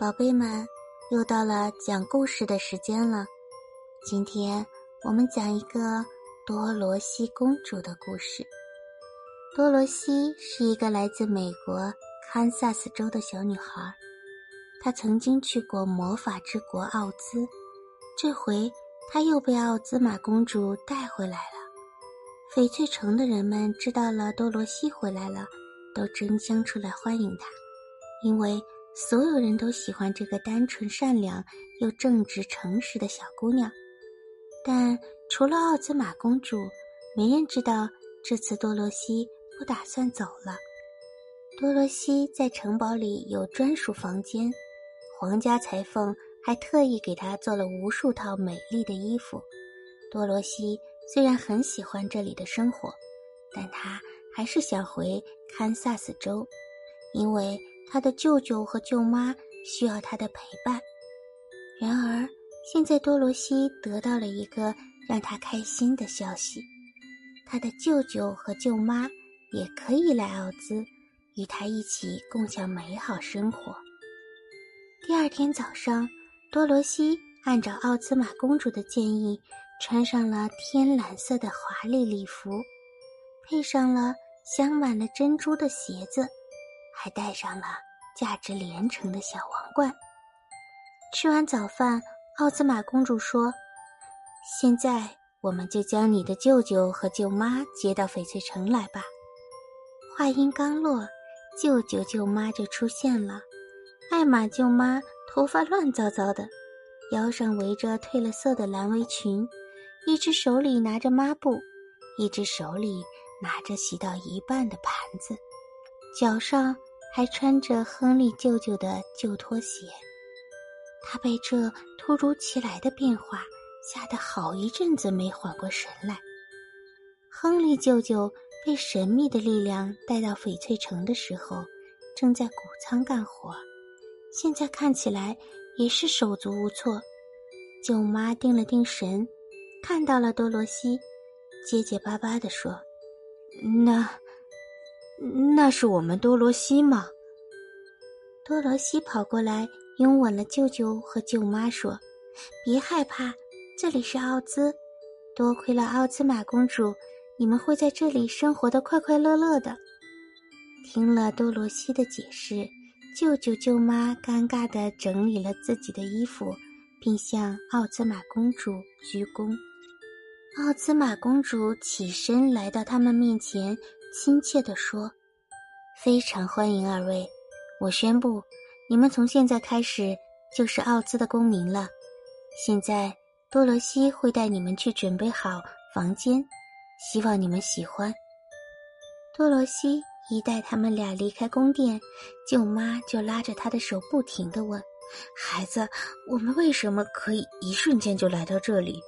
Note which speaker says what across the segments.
Speaker 1: 宝贝们，又到了讲故事的时间了。今天我们讲一个多罗西公主的故事。多罗西是一个来自美国堪萨斯州的小女孩，她曾经去过魔法之国奥兹，这回她又被奥兹玛公主带回来了。翡翠城的人们知道了多罗西回来了，都争相出来欢迎她，因为所有人都喜欢这个单纯善良又正直诚实的小姑娘。但除了奥兹玛公主，没人知道这次多罗西不打算走了。多罗西在城堡里有专属房间，皇家裁缝还特意给她做了无数套美丽的衣服。多罗西。虽然很喜欢这里的生活，但她还是想回堪萨斯州，因为他的舅舅和舅妈需要他的陪伴。然而，现在多罗西得到了一个让他开心的消息：他的舅舅和舅妈也可以来奥兹，与他一起共享美好生活。第二天早上，多罗西按照奥兹玛公主的建议。穿上了天蓝色的华丽礼服，配上了镶满了珍珠的鞋子，还戴上了价值连城的小王冠。吃完早饭，奥兹玛公主说：“现在我们就将你的舅舅和舅妈接到翡翠城来吧。”话音刚落，舅舅舅妈就出现了。艾玛舅妈头发乱糟糟的，腰上围着褪了色的蓝围裙。一只手里拿着抹布，一只手里拿着洗到一半的盘子，脚上还穿着亨利舅舅的旧拖鞋。他被这突如其来的变化吓得好一阵子没缓过神来。亨利舅舅被神秘的力量带到翡翠城的时候，正在谷仓干活，现在看起来也是手足无措。舅妈定了定神。看到了多罗西，结结巴巴地说：“
Speaker 2: 那，那是我们多罗西吗？”
Speaker 1: 多罗西跑过来拥吻了舅舅和舅妈，说：“别害怕，这里是奥兹，多亏了奥兹玛公主，你们会在这里生活的快快乐乐的。”听了多罗西的解释，舅舅舅妈尴尬地整理了自己的衣服，并向奥兹玛公主鞠躬。奥兹玛公主起身来到他们面前，亲切地说：“非常欢迎二位，我宣布，你们从现在开始就是奥兹的公民了。现在，多罗西会带你们去准备好房间，希望你们喜欢。”多罗西一带他们俩离开宫殿，舅妈就拉着他的手，不停地问：“
Speaker 2: 孩子，我们为什么可以一瞬间就来到这里？”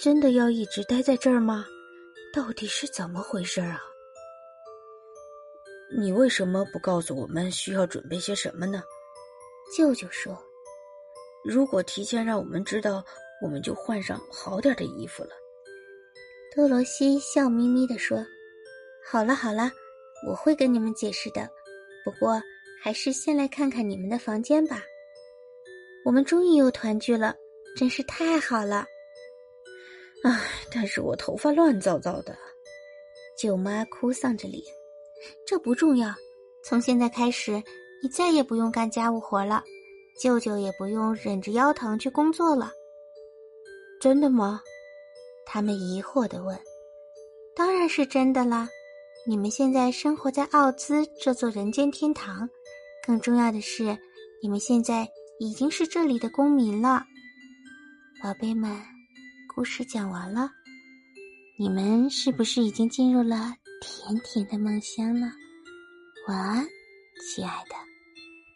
Speaker 2: 真的要一直待在这儿吗？到底是怎么回事啊？你为什么不告诉我们需要准备些什么呢？
Speaker 1: 舅舅说：“
Speaker 2: 如果提前让我们知道，我们就换上好点的衣服了。”
Speaker 1: 多罗西笑眯眯地说：“好了好了，我会跟你们解释的。不过还是先来看看你们的房间吧。我们终于又团聚了，真是太好了。”
Speaker 2: 唉，但是我头发乱糟糟的，
Speaker 1: 舅妈哭丧着脸。这不重要，从现在开始，你再也不用干家务活了，舅舅也不用忍着腰疼去工作了。
Speaker 2: 真的吗？
Speaker 1: 他们疑惑的问。当然是真的啦，你们现在生活在奥兹这座人间天堂，更重要的是，你们现在已经是这里的公民了，宝贝们。故事讲完了，你们是不是已经进入了甜甜的梦乡了？晚安，亲爱的。